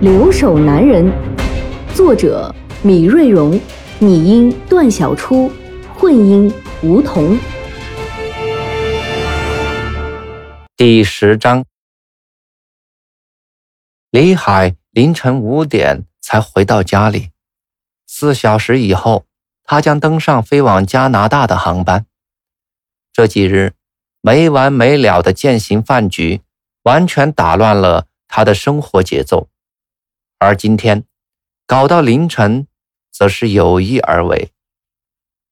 留守男人》，作者米瑞荣，拟音段小初，混音吴桐。第十章，李海凌晨五点才回到家里，四小时以后，他将登上飞往加拿大的航班。这几日没完没了的践行饭局，完全打乱了他的生活节奏。而今天搞到凌晨，则是有意而为，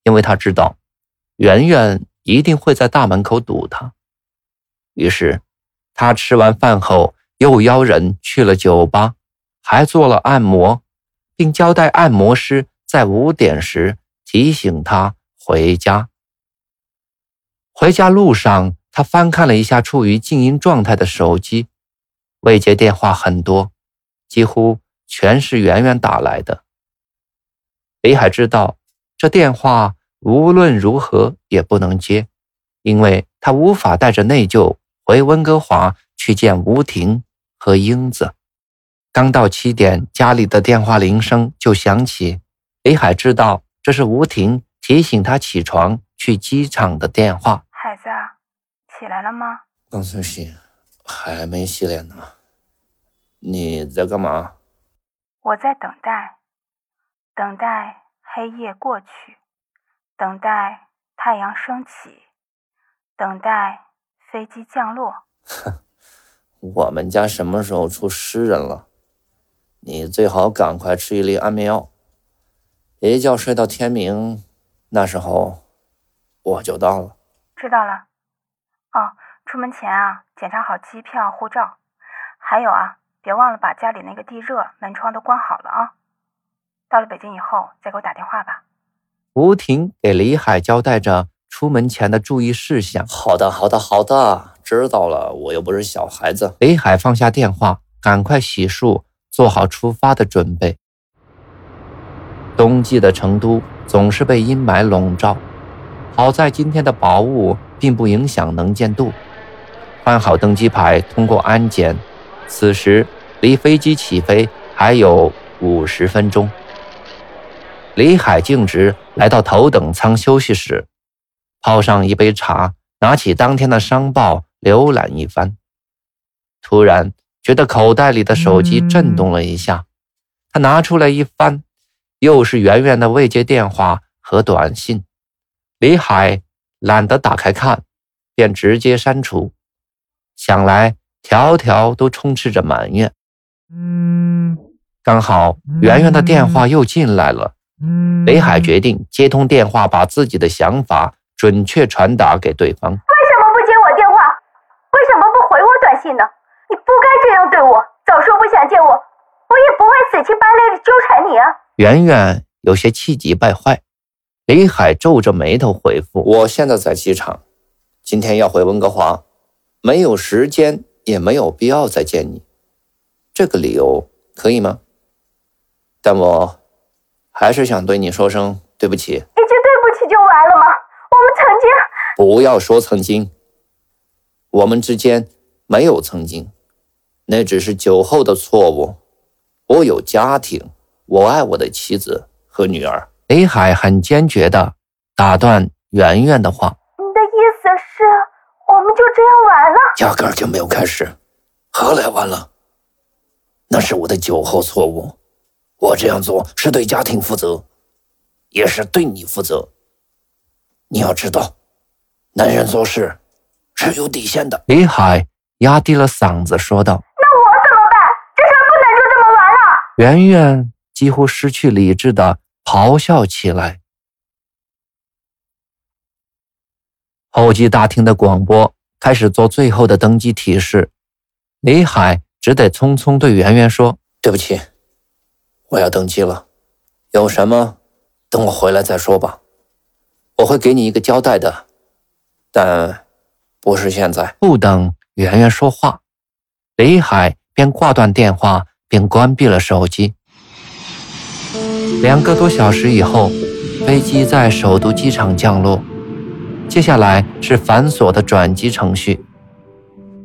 因为他知道圆圆一定会在大门口堵他。于是，他吃完饭后又邀人去了酒吧，还做了按摩，并交代按摩师在五点时提醒他回家。回家路上，他翻看了一下处于静音状态的手机，未接电话很多，几乎全是圆圆打来的。北海知道这电话无论如何也不能接，因为他无法带着内疚回温哥华去见吴婷和英子。刚到七点，家里的电话铃声就响起，北海知道这是吴婷提醒他起床去机场的电话。孩子，起来了吗？刚休息，还没洗脸呢。你在干嘛？我在等待，等待黑夜过去，等待太阳升起，等待飞机降落。哼，我们家什么时候出诗人了？你最好赶快吃一粒安眠药，一觉睡到天明，那时候我就到了。知道了，哦，出门前啊，检查好机票、护照，还有啊，别忘了把家里那个地热、门窗都关好了啊。到了北京以后再给我打电话吧。吴婷给李海交代着出门前的注意事项。好的，好的，好的，知道了。我又不是小孩子。李海放下电话，赶快洗漱，做好出发的准备。冬季的成都总是被阴霾笼罩。好在今天的薄雾并不影响能见度。换好登机牌，通过安检。此时离飞机起飞还有五十分钟。李海径直来到头等舱休息室，泡上一杯茶，拿起当天的商报浏览一番。突然觉得口袋里的手机震动了一下，他拿出来一翻，又是圆圆的未接电话和短信。李海懒得打开看，便直接删除。想来条条都充斥着埋怨。嗯，刚好圆圆的电话又进来了。嗯，李海决定接通电话，把自己的想法准确传达给对方。为什么不接我电话？为什么不回我短信呢？你不该这样对我。早说不想见我，我也不会死乞白赖的纠缠你啊。圆圆有些气急败坏。李海皱着眉头回复：“我现在在机场，今天要回温哥华，没有时间，也没有必要再见你。这个理由可以吗？但我还是想对你说声对不起。一句对不起就完了吗？我们曾经……不要说曾经，我们之间没有曾经，那只是酒后的错误。我有家庭，我爱我的妻子和女儿。”李海很坚决的打断圆圆的话：“你的意思是，我们就这样完了？压根儿就没有开始，何来完了？那是我的酒后错误，我这样做是对家庭负责，也是对你负责。你要知道，男人做事是有底线的。”李海压低了嗓子说道：“那我怎么办？这事不能就这么完了。”圆圆几乎失去理智的。咆哮起来。候机大厅的广播开始做最后的登机提示，李海只得匆匆对圆圆说：“对不起，我要登机了，有什么等我回来再说吧。我会给你一个交代的，但不是现在。不等圆圆说话，李海便挂断电话，并关闭了手机。两个多小时以后，飞机在首都机场降落。接下来是繁琐的转机程序，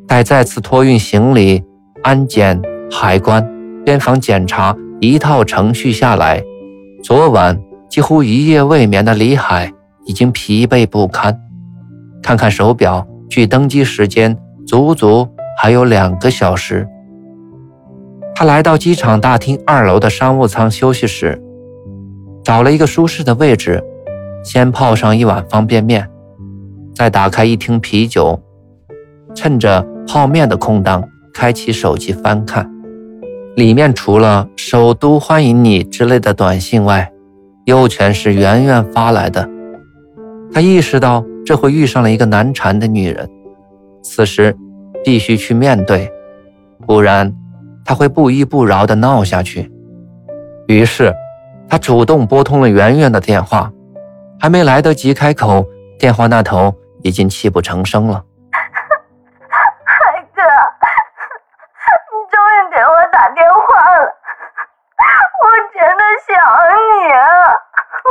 待再次托运行李、安检、海关、边防检查一套程序下来，昨晚几乎一夜未眠的李海已经疲惫不堪。看看手表，距登机时间足足还有两个小时。他来到机场大厅二楼的商务舱休息室，找了一个舒适的位置，先泡上一碗方便面。再打开一听啤酒，趁着泡面的空档，开启手机翻看，里面除了“首都欢迎你”之类的短信外，又全是圆圆发来的。他意识到这回遇上了一个难缠的女人，此时必须去面对，不然他会不依不饶地闹下去。于是，他主动拨通了圆圆的电话，还没来得及开口，电话那头。已经泣不成声了，海哥，你终于给我打电话了，我真的想你啊，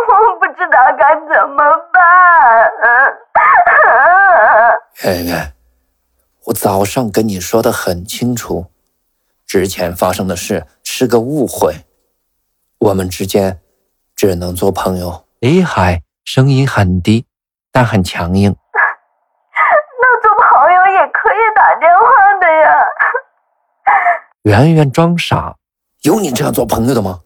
我不知道该怎么办。圆圆，我早上跟你说的很清楚，之前发生的事是个误会，我们之间只能做朋友。李海声音很低，但很强硬。圆圆装傻，有你这样做朋友的吗？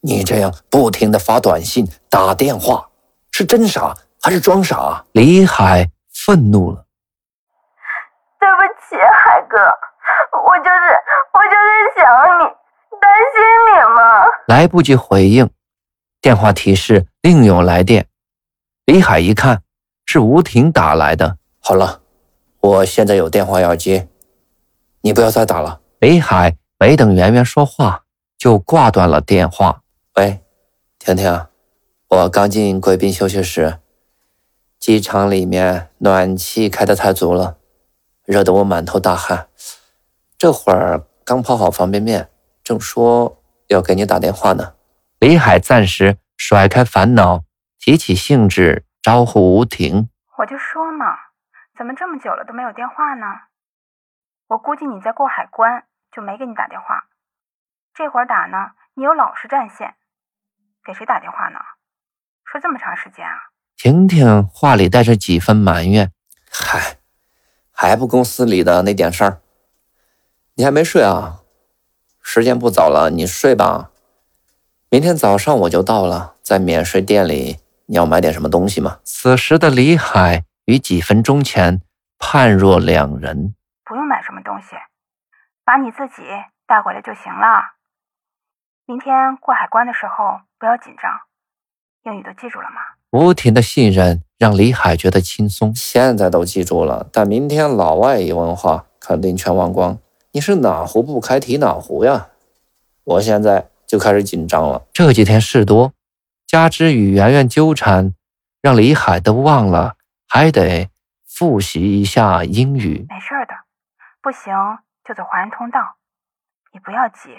你这样不停的发短信、打电话，是真傻还是装傻？李海愤怒了。对不起，海哥，我就是我就是想你，担心你嘛。来不及回应，电话提示另有来电。李海一看，是吴婷打来的。好了，我现在有电话要接，你不要再打了。北海没等圆圆说话，就挂断了电话。喂，婷婷，我刚进贵宾休息室，机场里面暖气开得太足了，热得我满头大汗。这会儿刚泡好方便面，正说要给你打电话呢。李海暂时甩开烦恼，提起兴致招呼吴婷：“我就说嘛，怎么这么久了都没有电话呢？我估计你在过海关。”就没给你打电话，这会儿打呢，你又老是占线，给谁打电话呢？说这么长时间啊？婷婷话里带着几分埋怨：“嗨，还不公司里的那点事儿，你还没睡啊？时间不早了，你睡吧。明天早上我就到了，在免税店里，你要买点什么东西吗？”此时的李海与几分钟前判若两人。不用买什么东西。把你自己带回来就行了。明天过海关的时候不要紧张，英语都记住了吗？吴婷的信任让李海觉得轻松。现在都记住了，但明天老外一问话，肯定全忘光。你是哪壶不开提哪壶呀？我现在就开始紧张了。这几天事多，加之与圆圆纠缠，让李海都忘了还得复习一下英语。没事的，不行。就走华人通道，你不要急，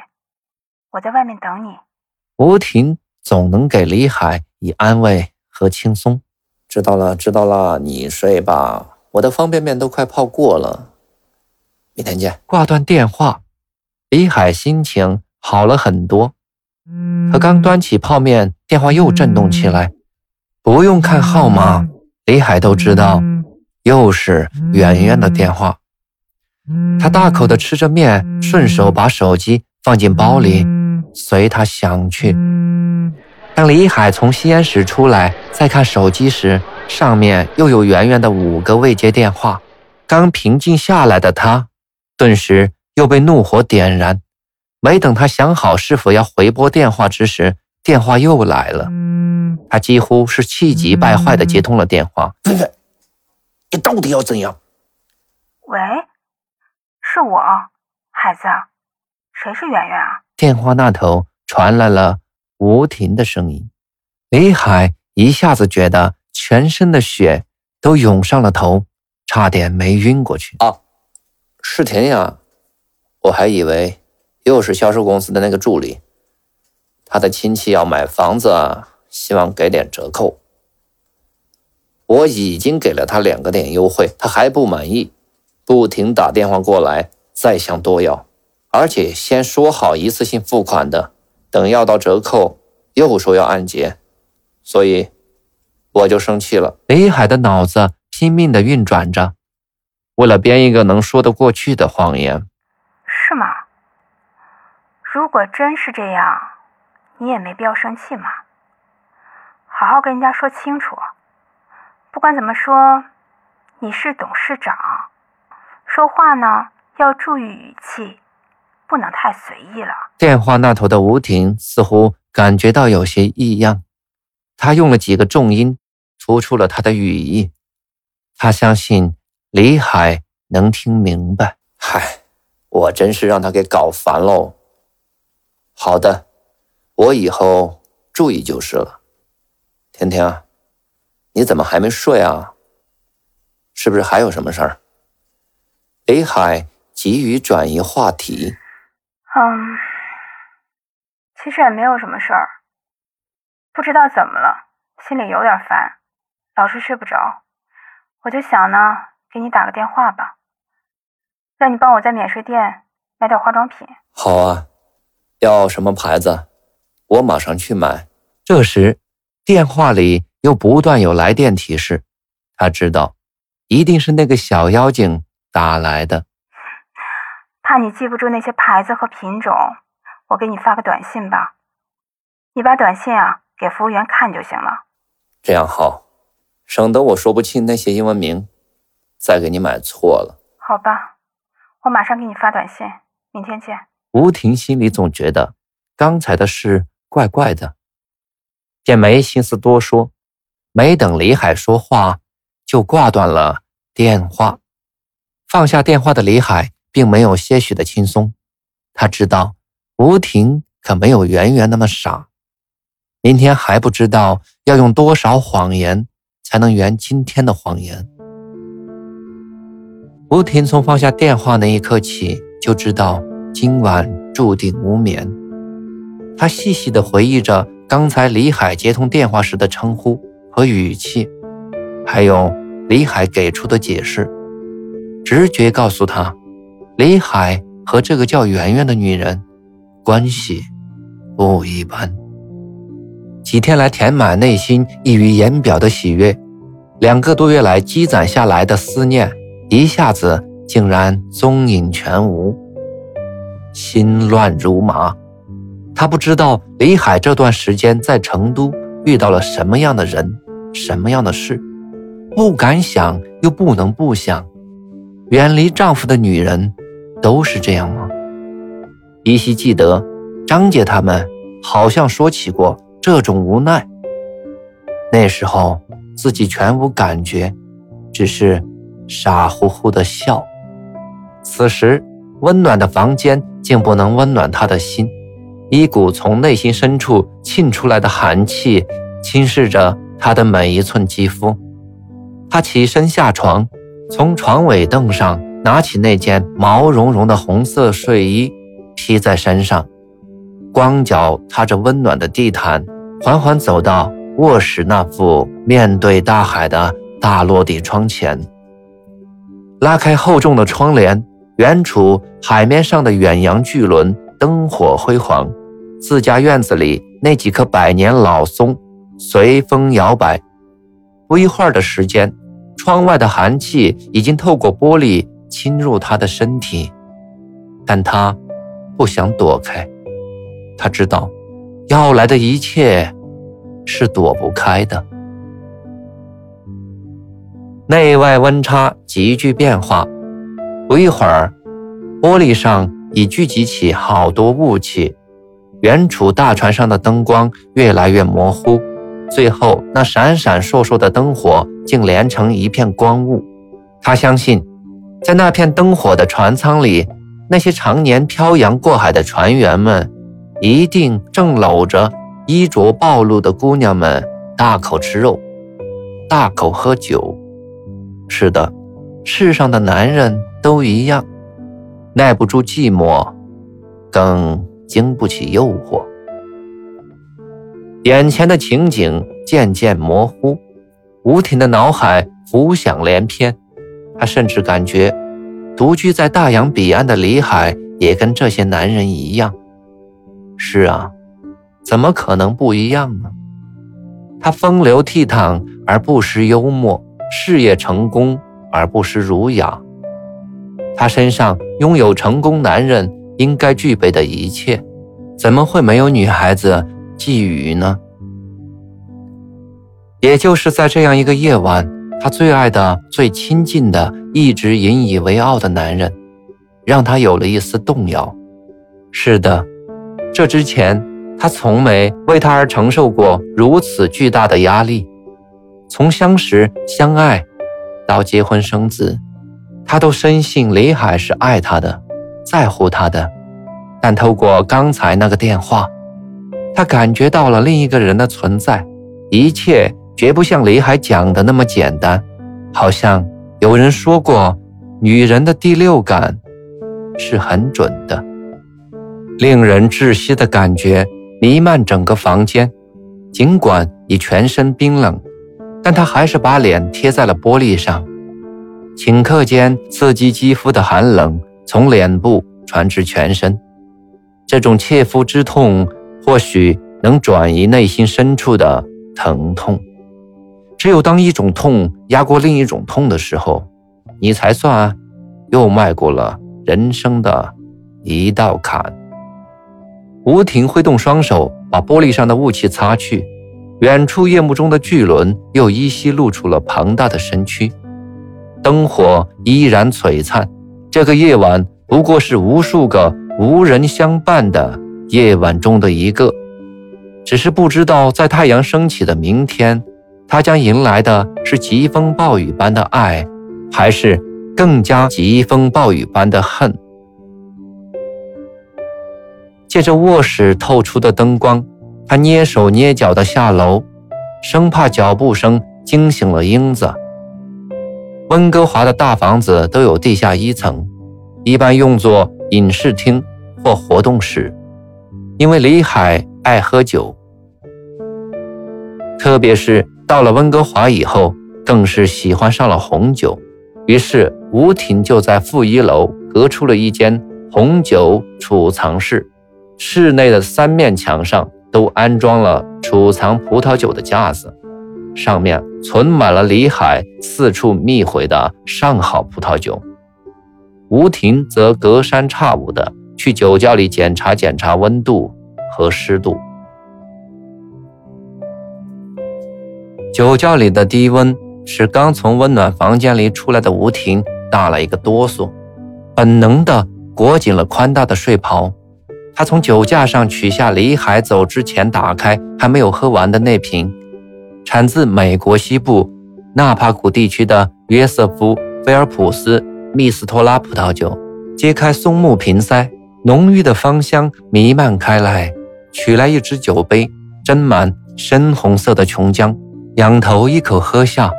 我在外面等你。吴婷总能给李海以安慰和轻松。知道了，知道了，你睡吧，我的方便面都快泡过了。明天见。挂断电话，李海心情好了很多。他刚端起泡面，电话又震动起来。不用看号码，李海都知道，又是圆圆的电话。他大口的吃着面，顺手把手机放进包里，随他想去。当李海从吸烟室出来，再看手机时，上面又有圆圆的五个未接电话。刚平静下来的他，顿时又被怒火点燃。没等他想好是否要回拨电话之时，电话又来了。他几乎是气急败坏的接通了电话：“芬芬，你到底要怎样？”喂。是我，孩子，谁是圆圆啊？电话那头传来了吴婷的声音。李海一下子觉得全身的血都涌上了头，差点没晕过去。啊，是婷呀，我还以为又是销售公司的那个助理。他的亲戚要买房子，希望给点折扣。我已经给了他两个点优惠，他还不满意，不停打电话过来，再想多要，而且先说好一次性付款的，等要到折扣又说要按揭，所以我就生气了。李海的脑子拼命的运转着，为了编一个能说得过去的谎言。是吗？如果真是这样。你也没必要生气嘛，好好跟人家说清楚。不管怎么说，你是董事长，说话呢要注意语气，不能太随意了。电话那头的吴婷似乎感觉到有些异样，她用了几个重音，突出了她的语意。她相信李海能听明白。嗨，我真是让他给搞烦喽。好的。我以后注意就是了。甜甜，你怎么还没睡啊？是不是还有什么事儿？北海急于转移话题。嗯，其实也没有什么事儿。不知道怎么了，心里有点烦，老是睡不着。我就想呢，给你打个电话吧，让你帮我在免税店买点化妆品。好啊，要什么牌子？我马上去买。这时，电话里又不断有来电提示，他知道，一定是那个小妖精打来的。怕你记不住那些牌子和品种，我给你发个短信吧。你把短信啊给服务员看就行了。这样好，省得我说不清那些英文名，再给你买错了。好吧，我马上给你发短信。明天见。吴婷心里总觉得刚才的事。怪怪的，便没心思多说。没等李海说话，就挂断了电话。放下电话的李海并没有些许的轻松，他知道吴婷可没有圆圆那么傻。明天还不知道要用多少谎言才能圆今天的谎言。吴婷从放下电话那一刻起，就知道今晚注定无眠。他细细地回忆着刚才李海接通电话时的称呼和语气，还有李海给出的解释。直觉告诉他，李海和这个叫圆圆的女人关系不一般。几天来填满内心溢于言表的喜悦，两个多月来积攒下来的思念，一下子竟然踪影全无，心乱如麻。他不知道李海这段时间在成都遇到了什么样的人，什么样的事，不敢想又不能不想。远离丈夫的女人都是这样吗？依稀记得张姐他们好像说起过这种无奈。那时候自己全无感觉，只是傻乎乎的笑。此时温暖的房间竟不能温暖他的心。一股从内心深处沁出来的寒气侵蚀着他的每一寸肌肤。他起身下床，从床尾凳上拿起那件毛茸茸的红色睡衣披在身上，光脚踏着温暖的地毯，缓缓走到卧室那副面对大海的大落地窗前，拉开厚重的窗帘，远处海面上的远洋巨轮灯火辉煌。自家院子里那几棵百年老松随风摇摆，不一会儿的时间，窗外的寒气已经透过玻璃侵入他的身体，但他不想躲开。他知道，要来的一切是躲不开的。内外温差急剧变化，不一会儿，玻璃上已聚集起好多雾气。远处大船上的灯光越来越模糊，最后那闪闪烁烁的灯火竟连成一片光雾。他相信，在那片灯火的船舱里，那些常年漂洋过海的船员们一定正搂着衣着暴露的姑娘们大口吃肉，大口喝酒。是的，世上的男人都一样，耐不住寂寞，更经不起诱惑。眼前的情景渐渐模糊，吴婷的脑海浮想联翩，他甚至感觉，独居在大洋彼岸的李海也跟这些男人一样。是啊，怎么可能不一样呢？他风流倜傥而不失幽默，事业成功而不失儒雅。他身上拥有成功男人应该具备的一切，怎么会没有女孩子？觊觎呢？也就是在这样一个夜晚，他最爱的、最亲近的、一直引以为傲的男人，让他有了一丝动摇。是的，这之前他从没为他而承受过如此巨大的压力。从相识、相爱到结婚生子，他都深信李海是爱他的、在乎他的。但透过刚才那个电话。他感觉到了另一个人的存在，一切绝不像李海讲的那么简单，好像有人说过，女人的第六感是很准的。令人窒息的感觉弥漫整个房间，尽管已全身冰冷，但他还是把脸贴在了玻璃上，顷刻间刺激肌肤的寒冷从脸部传至全身，这种切肤之痛。或许能转移内心深处的疼痛。只有当一种痛压过另一种痛的时候，你才算又迈过了人生的一道坎。吴婷挥动双手，把玻璃上的雾气擦去。远处夜幕中的巨轮又依稀露出了庞大的身躯，灯火依然璀璨。这个夜晚不过是无数个无人相伴的。夜晚中的一个，只是不知道在太阳升起的明天，他将迎来的是疾风暴雨般的爱，还是更加疾风暴雨般的恨。借着卧室透出的灯光，他蹑手蹑脚地下楼，生怕脚步声惊醒了英子。温哥华的大房子都有地下一层，一般用作影视厅或活动室。因为李海爱喝酒，特别是到了温哥华以后，更是喜欢上了红酒。于是吴婷就在负一楼隔出了一间红酒储藏室，室内的三面墙上都安装了储藏葡萄酒的架子，上面存满了李海四处觅回的上好葡萄酒。吴婷则隔三差五的。去酒窖里检查检查温度和湿度。酒窖里的低温使刚从温暖房间里出来的吴婷打了一个哆嗦，本能的裹紧了宽大的睡袍。他从酒架上取下李海走之前打开还没有喝完的那瓶，产自美国西部纳帕谷地区的约瑟夫菲尔普斯密斯托拉葡萄酒，揭开松木瓶塞。浓郁的芳香弥漫开来，取来一只酒杯，斟满深红色的琼浆，仰头一口喝下。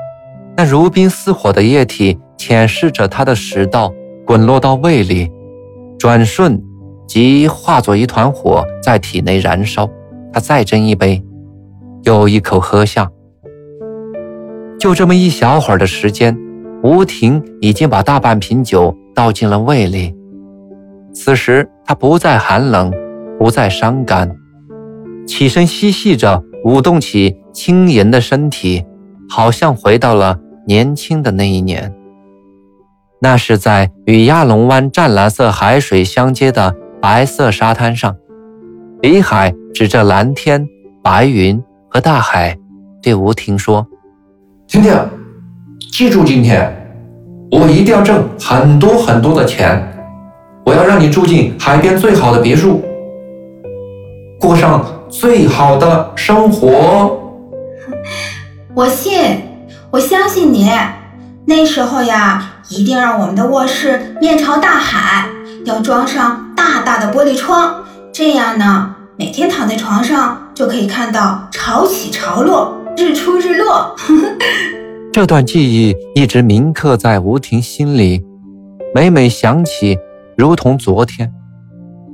那如冰似火的液体舔舐着他的食道，滚落到胃里，转瞬即化作一团火在体内燃烧。他再斟一杯，又一口喝下。就这么一小会儿的时间，吴婷已经把大半瓶酒倒进了胃里。此时她不再寒冷，不再伤感，起身嬉戏着，舞动起轻盈的身体，好像回到了年轻的那一年。那是在与亚龙湾湛蓝色海水相接的白色沙滩上，李海指着蓝天、白云和大海，对吴婷说：“今天，记住今天，我一定要挣很多很多的钱。”我要让你住进海边最好的别墅，过上最好的生活。我信，我相信你。那时候呀，一定让我们的卧室面朝大海，要装上大大的玻璃窗，这样呢，每天躺在床上就可以看到潮起潮落、日出日落。这段记忆一直铭刻在吴婷心里，每每想起，如同昨天。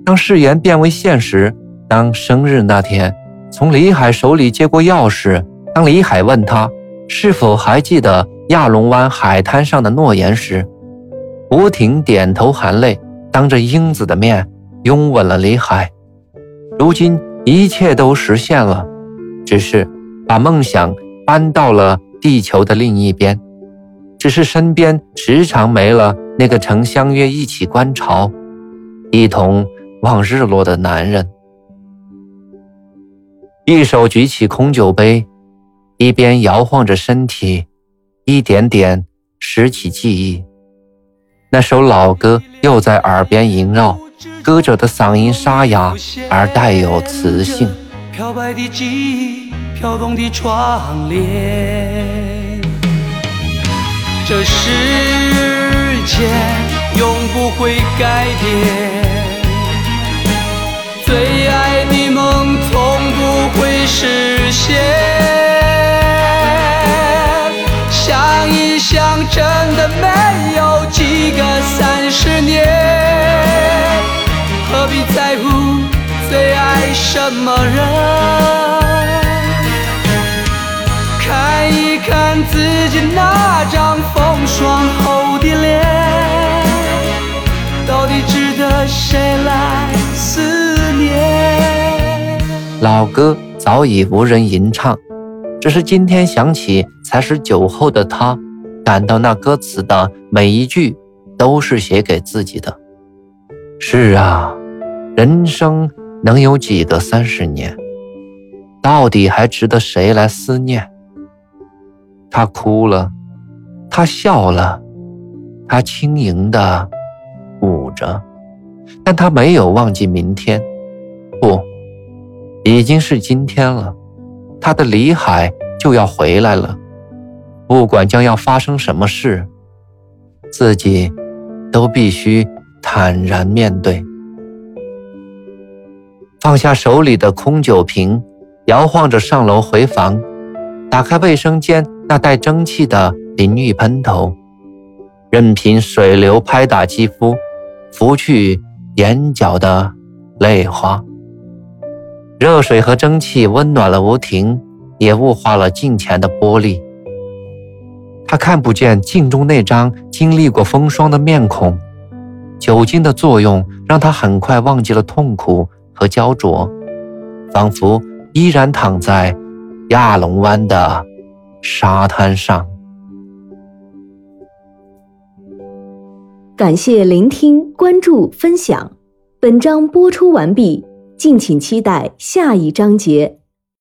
当誓言变为现实，当生日那天，从李海手里接过钥匙，当李海问他是否还记得亚龙湾海滩上的诺言时，吴婷点头含泪，当着英子的面拥吻了李海。如今一切都实现了，只是把梦想搬到了。地球的另一边，只是身边时常没了那个曾相约一起观潮、一同望日落的男人。一手举起空酒杯，一边摇晃着身体，一点点拾起记忆。那首老歌又在耳边萦绕，歌者的嗓音沙哑而带有磁性。飘白的记忆，飘动的窗帘。这世界永不会改变，最爱的梦从不会实现。想一想，真的没有几个三十年，何必在乎？最爱什么人？看一看自己那张风霜后的脸，到底值得谁来思念？老歌早已无人吟唱，只是今天想起，才使酒后的他，感到那歌词的每一句都是写给自己的。是啊，人生。能有几个三十年？到底还值得谁来思念？他哭了，他笑了，他轻盈的舞着，但他没有忘记明天。不，已经是今天了。他的李海就要回来了，不管将要发生什么事，自己都必须坦然面对。放下手里的空酒瓶，摇晃着上楼回房，打开卫生间那带蒸汽的淋浴喷头，任凭水流拍打肌肤，拂去眼角的泪花。热水和蒸汽温暖了吴婷，也雾化了镜前的玻璃。他看不见镜中那张经历过风霜的面孔，酒精的作用让他很快忘记了痛苦。和焦灼，仿佛依然躺在亚龙湾的沙滩上。感谢聆听、关注、分享。本章播出完毕，敬请期待下一章节。